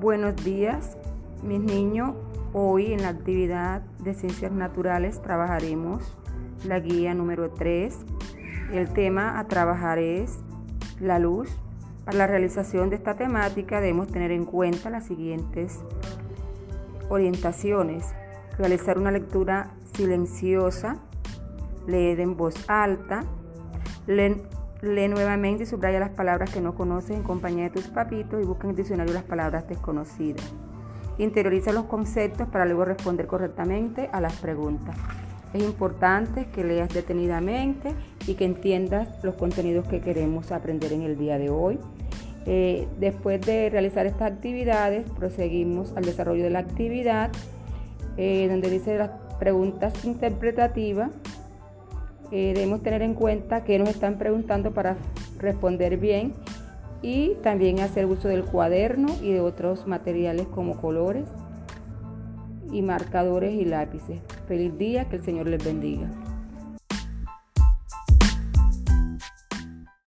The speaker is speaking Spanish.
Buenos días, mis niños. Hoy en la actividad de ciencias naturales trabajaremos la guía número 3. El tema a trabajar es la luz. Para la realización de esta temática debemos tener en cuenta las siguientes orientaciones. Realizar una lectura silenciosa, leer en voz alta, leer Lee nuevamente y subraya las palabras que no conoces en compañía de tus papitos y busca en el diccionario las palabras desconocidas. Interioriza los conceptos para luego responder correctamente a las preguntas. Es importante que leas detenidamente y que entiendas los contenidos que queremos aprender en el día de hoy. Eh, después de realizar estas actividades, proseguimos al desarrollo de la actividad, eh, donde dice las preguntas interpretativas eh, debemos tener en cuenta que nos están preguntando para responder bien y también hacer uso del cuaderno y de otros materiales como colores y marcadores y lápices. Feliz día, que el Señor les bendiga.